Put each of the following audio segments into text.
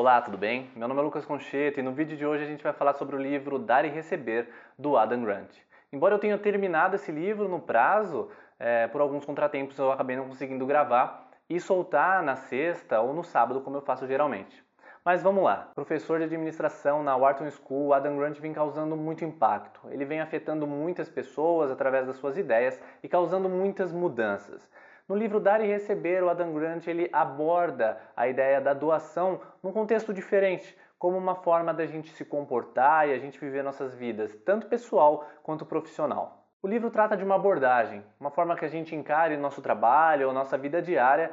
Olá, tudo bem? Meu nome é Lucas Concheto e no vídeo de hoje a gente vai falar sobre o livro Dar e Receber, do Adam Grant. Embora eu tenha terminado esse livro no prazo, é, por alguns contratempos eu acabei não conseguindo gravar e soltar na sexta ou no sábado, como eu faço geralmente. Mas vamos lá. Professor de administração na Wharton School, Adam Grant vem causando muito impacto. Ele vem afetando muitas pessoas através das suas ideias e causando muitas mudanças. No livro Dar e Receber, o Adam Grant ele aborda a ideia da doação num contexto diferente, como uma forma da gente se comportar e a gente viver nossas vidas, tanto pessoal quanto profissional. O livro trata de uma abordagem, uma forma que a gente encare nosso trabalho ou nossa vida diária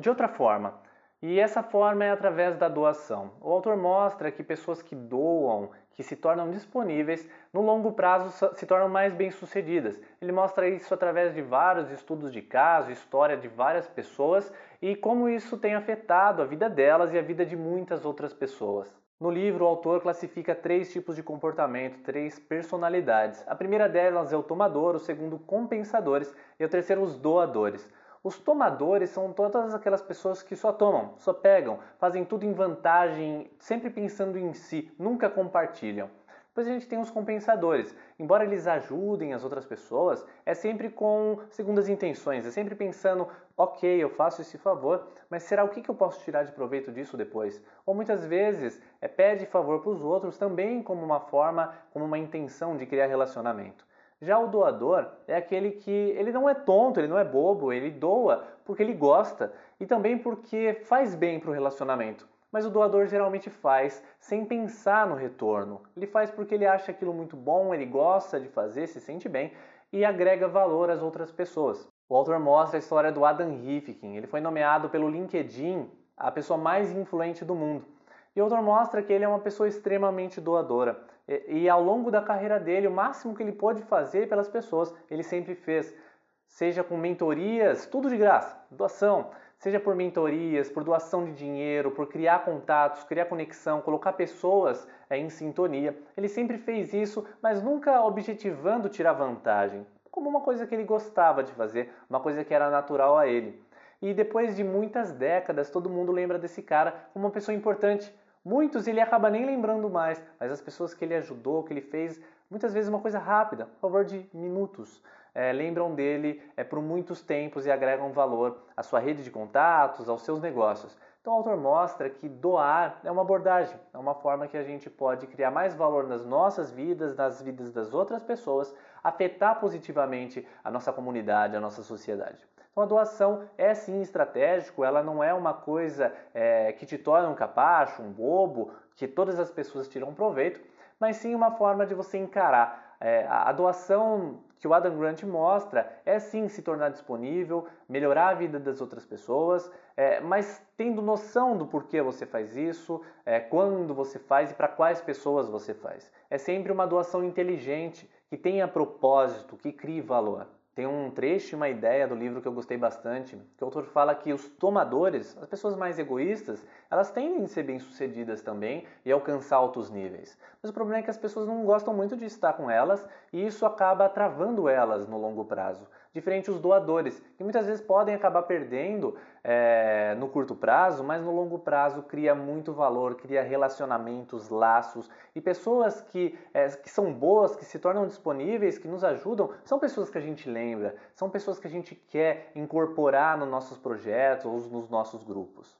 de outra forma. E essa forma é através da doação. O autor mostra que pessoas que doam, que se tornam disponíveis, no longo prazo se tornam mais bem-sucedidas. Ele mostra isso através de vários estudos de caso, história de várias pessoas e como isso tem afetado a vida delas e a vida de muitas outras pessoas. No livro, o autor classifica três tipos de comportamento, três personalidades. A primeira delas é o tomador, o segundo, compensadores e o terceiro, os doadores. Os tomadores são todas aquelas pessoas que só tomam, só pegam, fazem tudo em vantagem, sempre pensando em si, nunca compartilham. Depois a gente tem os compensadores. Embora eles ajudem as outras pessoas, é sempre com segundas intenções, é sempre pensando, ok, eu faço esse favor, mas será o que eu posso tirar de proveito disso depois? Ou muitas vezes é, pede favor para os outros também como uma forma, como uma intenção de criar relacionamento. Já o doador é aquele que ele não é tonto, ele não é bobo, ele doa porque ele gosta e também porque faz bem para o relacionamento. Mas o doador geralmente faz sem pensar no retorno. Ele faz porque ele acha aquilo muito bom, ele gosta de fazer, se sente bem e agrega valor às outras pessoas. O autor mostra a história do Adam Rifkin. Ele foi nomeado pelo LinkedIn a pessoa mais influente do mundo. E o autor mostra que ele é uma pessoa extremamente doadora. E, e ao longo da carreira dele, o máximo que ele pôde fazer pelas pessoas, ele sempre fez. Seja com mentorias, tudo de graça, doação. Seja por mentorias, por doação de dinheiro, por criar contatos, criar conexão, colocar pessoas é, em sintonia. Ele sempre fez isso, mas nunca objetivando tirar vantagem. Como uma coisa que ele gostava de fazer, uma coisa que era natural a ele. E depois de muitas décadas, todo mundo lembra desse cara como uma pessoa importante, Muitos ele acaba nem lembrando mais, mas as pessoas que ele ajudou, que ele fez, muitas vezes uma coisa rápida, a favor de minutos, é, lembram dele é, por muitos tempos e agregam valor à sua rede de contatos, aos seus negócios. Então o autor mostra que doar é uma abordagem, é uma forma que a gente pode criar mais valor nas nossas vidas, nas vidas das outras pessoas, afetar positivamente a nossa comunidade, a nossa sociedade. Então a doação é sim estratégico, ela não é uma coisa é, que te torna um capacho, um bobo, que todas as pessoas tiram proveito, mas sim uma forma de você encarar. É, a doação que o Adam Grant mostra é sim se tornar disponível, melhorar a vida das outras pessoas, é, mas tendo noção do porquê você faz isso, é, quando você faz e para quais pessoas você faz. É sempre uma doação inteligente, que tenha propósito, que crie valor. Tem um trecho, uma ideia do livro que eu gostei bastante, que o autor fala que os tomadores, as pessoas mais egoístas, elas tendem a ser bem-sucedidas também e alcançar altos níveis. Mas o problema é que as pessoas não gostam muito de estar com elas e isso acaba travando elas no longo prazo diferente os doadores, que muitas vezes podem acabar perdendo é, no curto prazo, mas no longo prazo cria muito valor, cria relacionamentos, laços e pessoas que, é, que são boas, que se tornam disponíveis, que nos ajudam, são pessoas que a gente lembra, são pessoas que a gente quer incorporar nos nossos projetos ou nos nossos grupos.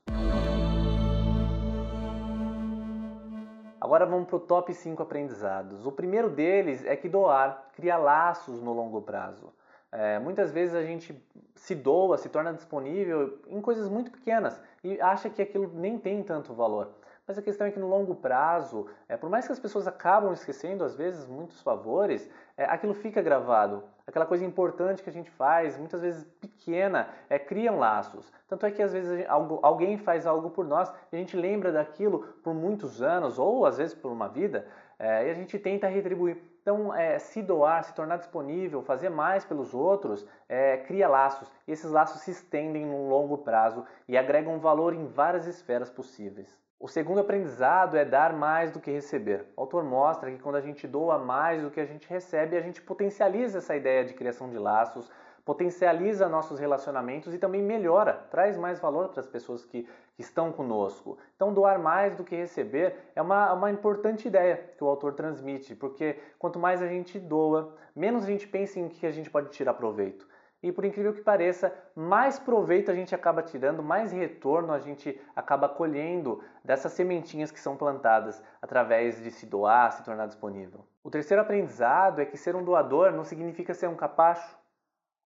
Agora vamos para o top 5 aprendizados. O primeiro deles é que doar cria laços no longo prazo. É, muitas vezes a gente se doa, se torna disponível em coisas muito pequenas e acha que aquilo nem tem tanto valor. Mas a questão é que no longo prazo, é, por mais que as pessoas acabam esquecendo às vezes muitos favores, é, aquilo fica gravado. Aquela coisa importante que a gente faz, muitas vezes pequena, é, criam laços. Tanto é que às vezes algo, alguém faz algo por nós e a gente lembra daquilo por muitos anos ou às vezes por uma vida é, e a gente tenta retribuir. Então, é, se doar, se tornar disponível, fazer mais pelos outros, é, cria laços. E esses laços se estendem num longo prazo e agregam valor em várias esferas possíveis. O segundo aprendizado é dar mais do que receber. O autor mostra que quando a gente doa mais do que a gente recebe, a gente potencializa essa ideia de criação de laços, potencializa nossos relacionamentos e também melhora, traz mais valor para as pessoas que, estão conosco. Então, doar mais do que receber é uma, uma importante ideia que o autor transmite, porque quanto mais a gente doa, menos a gente pensa em que a gente pode tirar proveito. E por incrível que pareça, mais proveito a gente acaba tirando, mais retorno a gente acaba colhendo dessas sementinhas que são plantadas através de se doar, se tornar disponível. O terceiro aprendizado é que ser um doador não significa ser um capacho,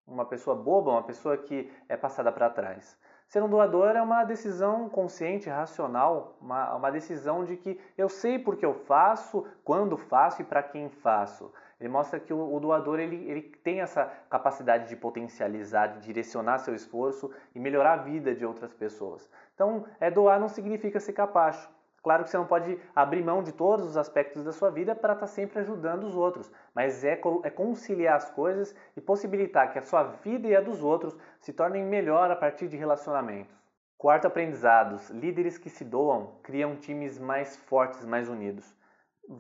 uma pessoa boba, uma pessoa que é passada para trás. Ser um doador é uma decisão consciente, racional, uma, uma decisão de que eu sei porque eu faço, quando faço e para quem faço. Ele mostra que o, o doador ele, ele tem essa capacidade de potencializar, de direcionar seu esforço e melhorar a vida de outras pessoas. Então, é doar não significa ser capacho. Claro que você não pode abrir mão de todos os aspectos da sua vida para estar sempre ajudando os outros, mas é, é conciliar as coisas e possibilitar que a sua vida e a dos outros se tornem melhor a partir de relacionamentos. Quarto aprendizado: líderes que se doam criam times mais fortes, mais unidos.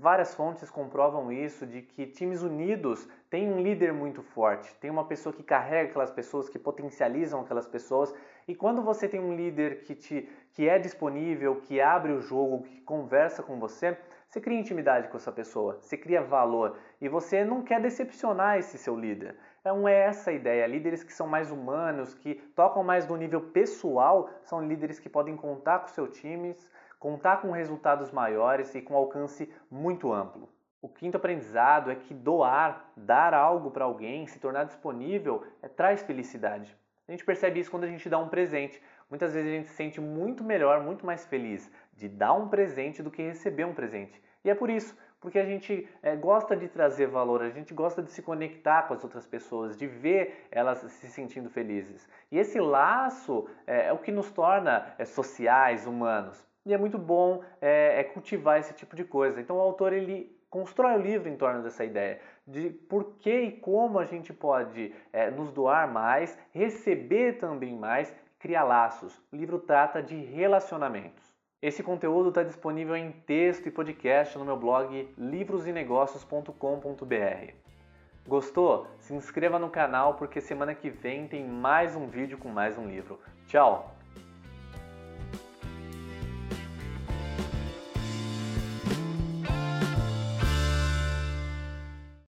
Várias fontes comprovam isso, de que times unidos têm um líder muito forte, tem uma pessoa que carrega aquelas pessoas, que potencializam aquelas pessoas. E quando você tem um líder que, te, que é disponível, que abre o jogo, que conversa com você, você cria intimidade com essa pessoa, você cria valor e você não quer decepcionar esse seu líder. Então é essa a ideia. Líderes que são mais humanos, que tocam mais no nível pessoal, são líderes que podem contar com seu time, contar com resultados maiores e com alcance muito amplo. O quinto aprendizado é que doar, dar algo para alguém, se tornar disponível, é, traz felicidade. A gente percebe isso quando a gente dá um presente. Muitas vezes a gente se sente muito melhor, muito mais feliz de dar um presente do que receber um presente. E é por isso, porque a gente é, gosta de trazer valor, a gente gosta de se conectar com as outras pessoas, de ver elas se sentindo felizes. E esse laço é, é o que nos torna é, sociais, humanos. E é muito bom é, é cultivar esse tipo de coisa. Então o autor ele constrói o livro em torno dessa ideia de por que e como a gente pode é, nos doar mais, receber também mais, criar laços. O livro trata de relacionamentos. Esse conteúdo está disponível em texto e podcast no meu blog livrosenegócios.com.br. Gostou? Se inscreva no canal porque semana que vem tem mais um vídeo com mais um livro. Tchau!